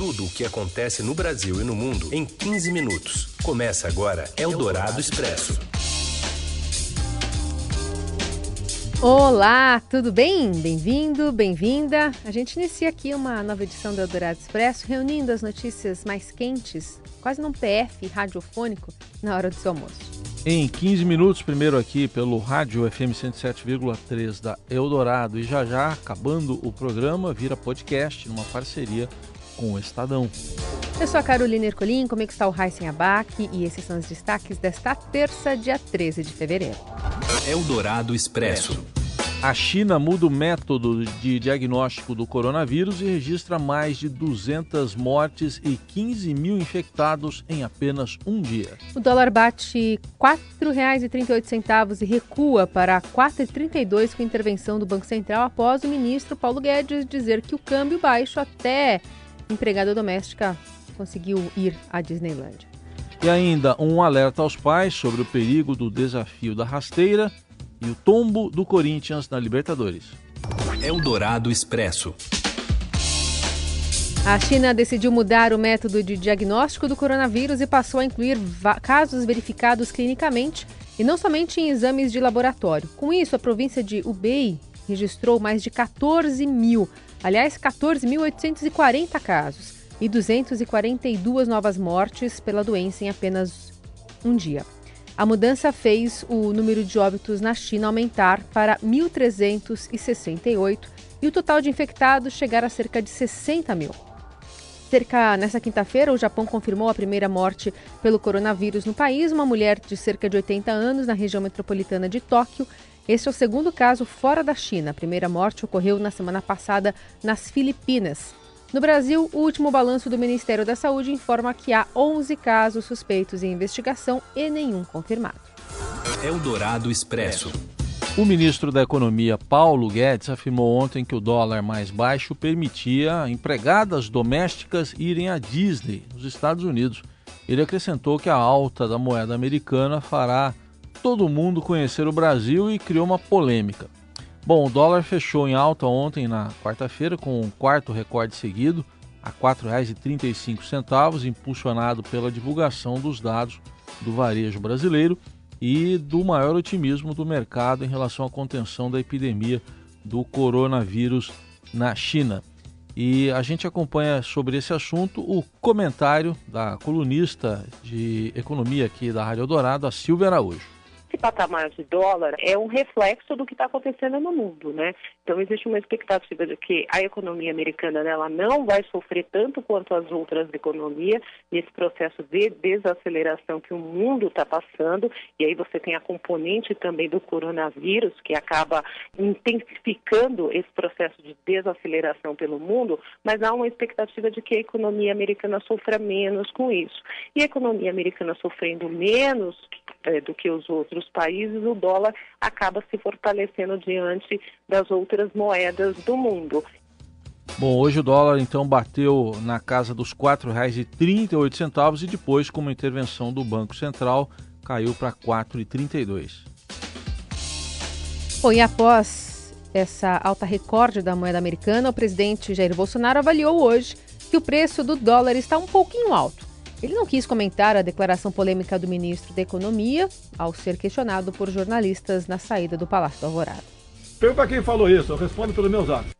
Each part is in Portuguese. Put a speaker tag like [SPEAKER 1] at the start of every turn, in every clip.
[SPEAKER 1] tudo o que acontece no Brasil e no mundo em 15 minutos. Começa agora Eldorado Expresso.
[SPEAKER 2] Olá, tudo bem? Bem-vindo, bem-vinda. A gente inicia aqui uma nova edição do Eldorado Expresso, reunindo as notícias mais quentes, quase num PF radiofônico, na hora do seu almoço.
[SPEAKER 3] Em 15 minutos, primeiro aqui pelo rádio FM 107,3 da Eldorado e já já, acabando o programa, vira podcast numa parceria com o Estadão.
[SPEAKER 2] Eu sou a Carolina Ercolim, comigo está o Heisen Abac e esses são os destaques desta terça, dia 13 de fevereiro.
[SPEAKER 1] Eldorado Expresso.
[SPEAKER 3] A China muda o método de diagnóstico do coronavírus e registra mais de 200 mortes e 15 mil infectados em apenas um dia.
[SPEAKER 2] O dólar bate R$ 4,38 e recua para R$ 4,32 com intervenção do Banco Central após o ministro Paulo Guedes dizer que o câmbio baixo até empregada doméstica conseguiu ir à Disneyland.
[SPEAKER 3] E ainda um alerta aos pais sobre o perigo do desafio da rasteira e o tombo do Corinthians na Libertadores.
[SPEAKER 1] Eldorado Expresso.
[SPEAKER 2] A China decidiu mudar o método de diagnóstico do coronavírus e passou a incluir casos verificados clinicamente e não somente em exames de laboratório. Com isso, a província de Hubei registrou mais de 14 mil, aliás, 14.840 casos e 242 novas mortes pela doença em apenas um dia. A mudança fez o número de óbitos na China aumentar para 1.368 e o total de infectados chegar a cerca de 60 mil. Cerca nessa quinta-feira, o Japão confirmou a primeira morte pelo coronavírus no país, uma mulher de cerca de 80 anos na região metropolitana de Tóquio. Este é o segundo caso fora da China. A primeira morte ocorreu na semana passada nas Filipinas. No Brasil, o último balanço do Ministério da Saúde informa que há 11 casos suspeitos em investigação e nenhum confirmado.
[SPEAKER 1] Eldorado Expresso.
[SPEAKER 3] O ministro da Economia, Paulo Guedes, afirmou ontem que o dólar mais baixo permitia empregadas domésticas irem à Disney, nos Estados Unidos. Ele acrescentou que a alta da moeda americana fará todo mundo conhecer o Brasil e criou uma polêmica. Bom, o dólar fechou em alta ontem, na quarta-feira, com um quarto recorde seguido, a R$ 4,35, impulsionado pela divulgação dos dados do varejo brasileiro e do maior otimismo do mercado em relação à contenção da epidemia do coronavírus na China. E a gente acompanha sobre esse assunto o comentário da colunista de economia aqui da Rádio Eldorado, a Silvia Araújo
[SPEAKER 4] esse patamar de dólar é um reflexo do que está acontecendo no mundo, né? Então existe uma expectativa de que a economia americana ela não vai sofrer tanto quanto as outras economias nesse processo de desaceleração que o mundo está passando. E aí você tem a componente também do coronavírus que acaba intensificando esse processo de desaceleração pelo mundo, mas há uma expectativa de que a economia americana sofra menos com isso. E a economia americana sofrendo menos é, do que os outros países, o dólar acaba se fortalecendo diante das outras moedas do mundo.
[SPEAKER 3] Bom, hoje o dólar então bateu na casa dos R$ 4,38 e depois, com uma intervenção do Banco Central, caiu para R$ 4,32.
[SPEAKER 2] Bom, e após essa alta recorde da moeda americana, o presidente Jair Bolsonaro avaliou hoje que o preço do dólar está um pouquinho alto ele não quis comentar a declaração polêmica do ministro da Economia ao ser questionado por jornalistas na saída do Palácio do Alvorada.
[SPEAKER 5] Pergunta quem falou isso, eu respondo pelos meus atos.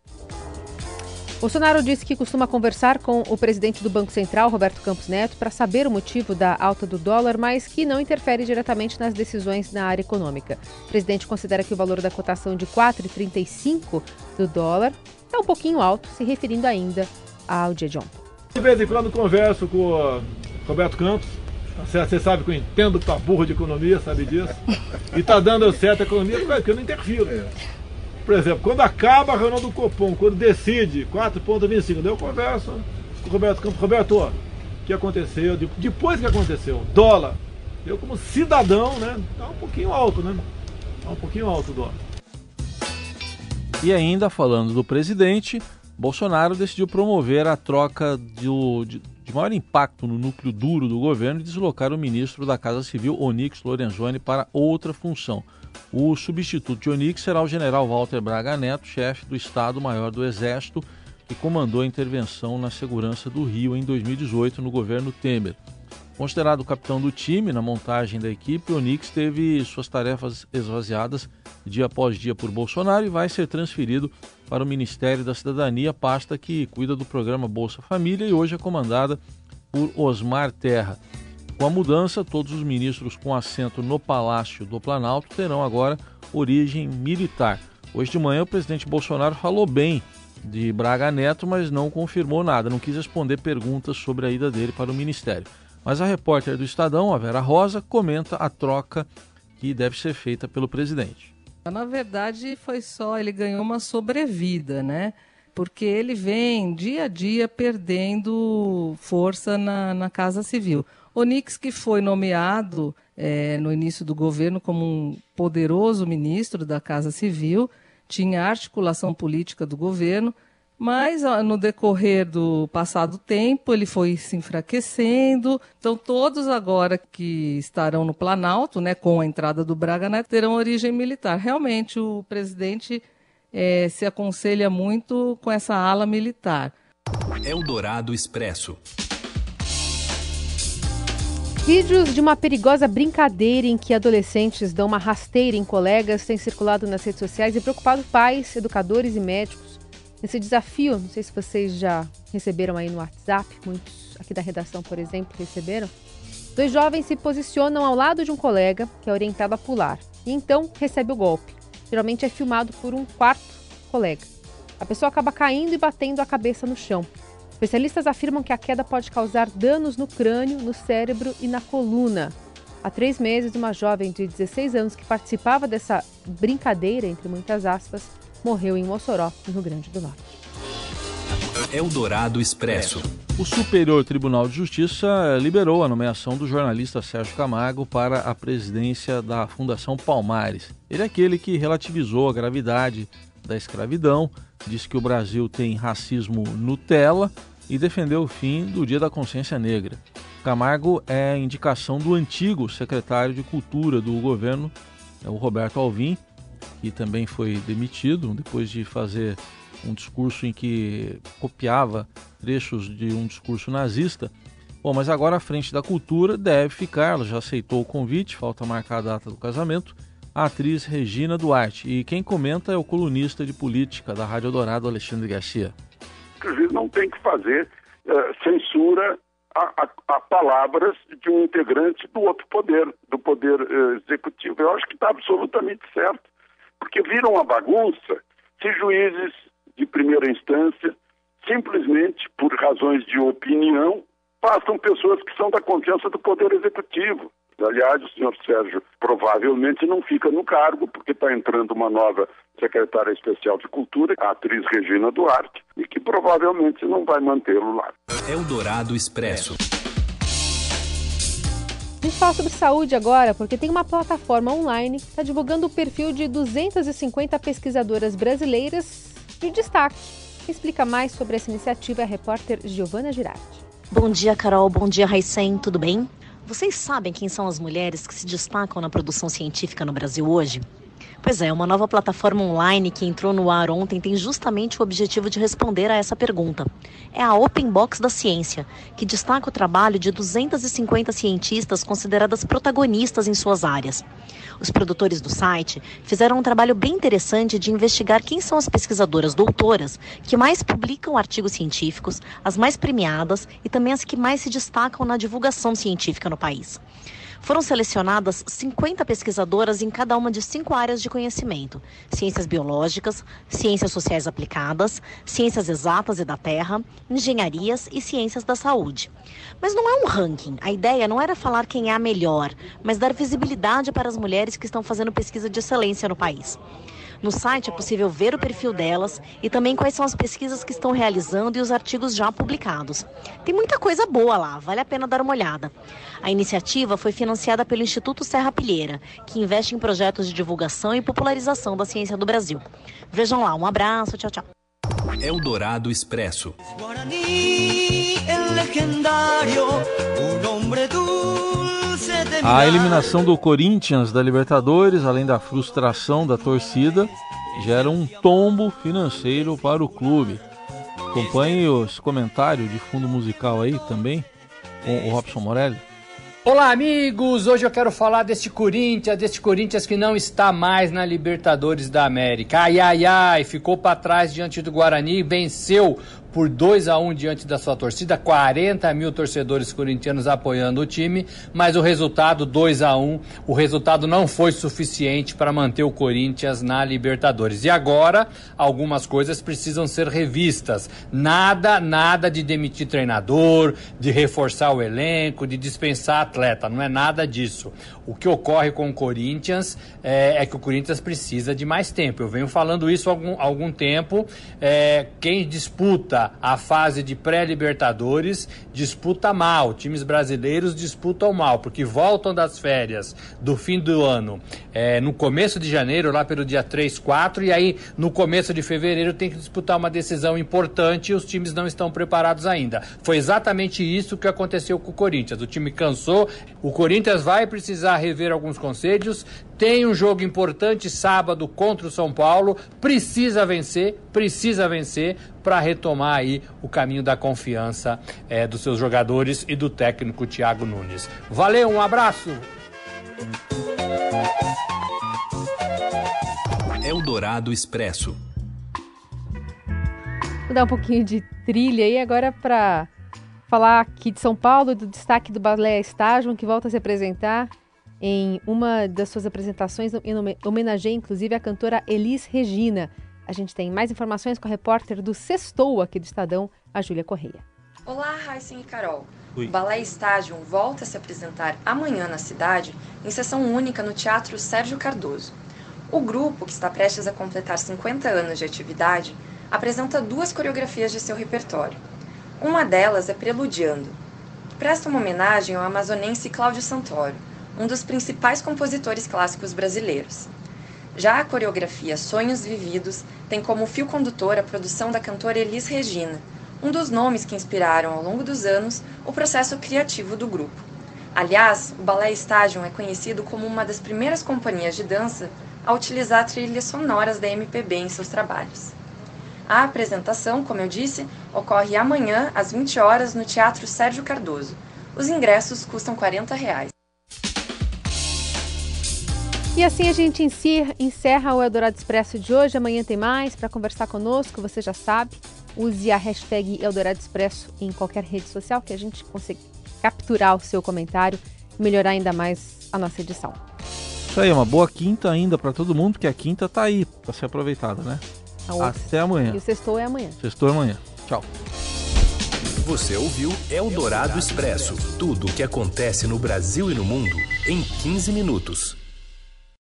[SPEAKER 2] Bolsonaro disse que costuma conversar com o presidente do Banco Central, Roberto Campos Neto, para saber o motivo da alta do dólar, mas que não interfere diretamente nas decisões na área econômica. O presidente considera que o valor da cotação de 4,35 do dólar é um pouquinho alto, se referindo ainda ao dia de ontem.
[SPEAKER 5] De vez em quando converso com Roberto Campos. Tá Você sabe que eu entendo que tá burro de economia, sabe disso. E tá dando certo a economia, porque eu não interfiro. Por exemplo, quando acaba a reunião do Copom, quando decide 4,25, eu converso com o Roberto Campos. Roberto, o que aconteceu? Depois que aconteceu, dólar. Eu como cidadão, né? Tá um pouquinho alto, né? Tá um pouquinho alto o dólar.
[SPEAKER 3] E ainda falando do presidente, Bolsonaro decidiu promover a troca do, de, de maior impacto no núcleo duro do governo deslocar o ministro da Casa Civil, Onyx Lorenzoni, para outra função. O substituto de Onyx será o general Walter Braga Neto, chefe do Estado-Maior do Exército, e comandou a intervenção na segurança do Rio em 2018 no governo Temer. Considerado o capitão do time na montagem da equipe, Onix teve suas tarefas esvaziadas dia após dia por Bolsonaro e vai ser transferido para o Ministério da Cidadania, pasta que cuida do programa Bolsa Família e hoje é comandada por Osmar Terra. Com a mudança, todos os ministros com assento no Palácio do Planalto terão agora origem militar. Hoje de manhã, o presidente Bolsonaro falou bem de Braga Neto, mas não confirmou nada, não quis responder perguntas sobre a ida dele para o ministério. Mas a repórter do Estadão, a Vera Rosa, comenta a troca que deve ser feita pelo presidente.
[SPEAKER 6] Na verdade, foi só, ele ganhou uma sobrevida, né? Porque ele vem dia a dia perdendo força na, na Casa Civil. Onix, que foi nomeado é, no início do governo como um poderoso ministro da Casa Civil, tinha articulação política do governo, mas no decorrer do passado tempo ele foi se enfraquecendo. Então todos agora que estarão no Planalto, né, com a entrada do Braga Neto, terão origem militar. Realmente o presidente é, se aconselha muito com essa ala militar.
[SPEAKER 1] Eldorado Expresso.
[SPEAKER 2] Vídeos de uma perigosa brincadeira em que adolescentes dão uma rasteira em colegas têm circulado nas redes sociais e preocupado pais, educadores e médicos. Esse desafio, não sei se vocês já receberam aí no WhatsApp, muitos aqui da redação, por exemplo, receberam. Dois jovens se posicionam ao lado de um colega que é orientado a pular e então recebe o golpe. Geralmente é filmado por um quarto colega. A pessoa acaba caindo e batendo a cabeça no chão. Especialistas afirmam que a queda pode causar danos no crânio, no cérebro e na coluna. Há três meses, uma jovem de 16 anos que participava dessa brincadeira, entre muitas aspas, morreu em Mossoró, no Rio Grande do Norte.
[SPEAKER 1] Eldorado Expresso.
[SPEAKER 3] O Superior Tribunal de Justiça liberou a nomeação do jornalista Sérgio Camargo para a presidência da Fundação Palmares. Ele é aquele que relativizou a gravidade da escravidão, disse que o Brasil tem racismo Nutella e defendeu o fim do Dia da Consciência Negra. Camargo é indicação do antigo secretário de Cultura do governo, é o Roberto Alvim, que também foi demitido depois de fazer um discurso em que copiava trechos de um discurso nazista. Bom, mas agora a frente da cultura deve ficar, ela já aceitou o convite, falta marcar a data do casamento, a atriz Regina Duarte. E quem comenta é o colunista de política da Rádio Dourado, Alexandre Garcia.
[SPEAKER 7] Juiz não tem que fazer uh, censura a, a, a, palavras de um integrante do outro poder, do poder uh, executivo. Eu acho que está absolutamente certo porque vira uma bagunça se juízes de primeira instância, simplesmente por razões de opinião, passam pessoas que são da confiança do Poder Executivo. Aliás, o senhor Sérgio provavelmente não fica no cargo, porque está entrando uma nova secretária especial de Cultura, a atriz Regina Duarte, e que provavelmente não vai mantê-lo lá.
[SPEAKER 1] Eldorado Expresso.
[SPEAKER 2] Gente fala sobre saúde agora, porque tem uma plataforma online que está divulgando o perfil de 250 pesquisadoras brasileiras de destaque. Quem explica mais sobre essa iniciativa é a repórter Giovana Girardi.
[SPEAKER 8] Bom dia, Carol. Bom dia, Raicen. Tudo bem? Vocês sabem quem são as mulheres que se destacam na produção científica no Brasil hoje? Pois é, uma nova plataforma online que entrou no ar ontem tem justamente o objetivo de responder a essa pergunta. É a Open Box da Ciência, que destaca o trabalho de 250 cientistas consideradas protagonistas em suas áreas. Os produtores do site fizeram um trabalho bem interessante de investigar quem são as pesquisadoras doutoras que mais publicam artigos científicos, as mais premiadas e também as que mais se destacam na divulgação científica no país. Foram selecionadas 50 pesquisadoras em cada uma de cinco áreas de conhecimento: ciências biológicas, ciências sociais aplicadas, ciências exatas e da terra, engenharias e ciências da saúde. Mas não é um ranking. A ideia não era falar quem é a melhor, mas dar visibilidade para as mulheres que estão fazendo pesquisa de excelência no país. No site é possível ver o perfil delas e também quais são as pesquisas que estão realizando e os artigos já publicados. Tem muita coisa boa lá, vale a pena dar uma olhada. A iniciativa foi financiada pelo Instituto Serra Pilheira, que investe em projetos de divulgação e popularização da ciência do Brasil. Vejam lá, um abraço, tchau, tchau.
[SPEAKER 1] Eldorado Expresso.
[SPEAKER 3] A eliminação do Corinthians da Libertadores, além da frustração da torcida, gera um tombo financeiro para o clube. Acompanhe esse comentário de fundo musical aí também, com o Robson Morelli.
[SPEAKER 9] Olá, amigos! Hoje eu quero falar deste Corinthians, deste Corinthians que não está mais na Libertadores da América. Ai, ai, ai, ficou para trás diante do Guarani, venceu por 2 a 1 diante da sua torcida, 40 mil torcedores corintianos apoiando o time, mas o resultado 2 a 1 o resultado não foi suficiente para manter o Corinthians na Libertadores. E agora, algumas coisas precisam ser revistas. Nada, nada de demitir treinador, de reforçar o elenco, de dispensar atleta, não é nada disso. O que ocorre com o Corinthians é, é que o Corinthians precisa de mais tempo. Eu venho falando isso há algum, algum tempo. É, quem disputa a fase de pré-libertadores disputa mal, times brasileiros disputam mal, porque voltam das férias do fim do ano é, no começo de janeiro, lá pelo dia 3, 4, e aí no começo de fevereiro tem que disputar uma decisão importante e os times não estão preparados ainda. Foi exatamente isso que aconteceu com o Corinthians. O time cansou, o Corinthians vai precisar rever alguns conselhos, tem um jogo importante sábado contra o São Paulo, precisa vencer, precisa vencer para retomar aí o caminho da confiança é, dos seus jogadores e do técnico Thiago Nunes. Valeu, um abraço!
[SPEAKER 1] Eldorado Expresso.
[SPEAKER 2] Vou dar um pouquinho de trilha aí agora para falar aqui de São Paulo, do destaque do Balé Estágio, que volta a se apresentar em uma das suas apresentações, em homenageia inclusive a cantora Elis Regina. A gente tem mais informações com a repórter do Sextou aqui do Estadão, a Júlia Correia.
[SPEAKER 10] Olá, Raíssen e Carol. Oi. O Balé Estágio volta a se apresentar amanhã na cidade, em sessão única no Teatro Sérgio Cardoso. O grupo, que está prestes a completar 50 anos de atividade, apresenta duas coreografias de seu repertório. Uma delas é Preludiando, que presta uma homenagem ao amazonense Cláudio Santoro, um dos principais compositores clássicos brasileiros. Já a coreografia Sonhos Vividos tem como fio condutor a produção da cantora Elis Regina, um dos nomes que inspiraram ao longo dos anos o processo criativo do grupo. Aliás, o Balé Estágio é conhecido como uma das primeiras companhias de dança a utilizar trilhas sonoras da MPB em seus trabalhos. A apresentação, como eu disse, ocorre amanhã às 20 horas no Teatro Sérgio Cardoso. Os ingressos custam 40 reais.
[SPEAKER 2] E assim a gente encerra o Eldorado Expresso de hoje. Amanhã tem mais para conversar conosco, você já sabe. Use a hashtag Eldorado Expresso em qualquer rede social que a gente consiga capturar o seu comentário e melhorar ainda mais a nossa edição.
[SPEAKER 3] Isso aí, uma boa quinta ainda para todo mundo, porque a quinta tá aí para ser aproveitada, né? Até amanhã.
[SPEAKER 2] E o sextou é amanhã.
[SPEAKER 3] Sextou é amanhã. Tchau.
[SPEAKER 1] Você ouviu Eldorado Expresso tudo o que acontece no Brasil e no mundo em 15 minutos.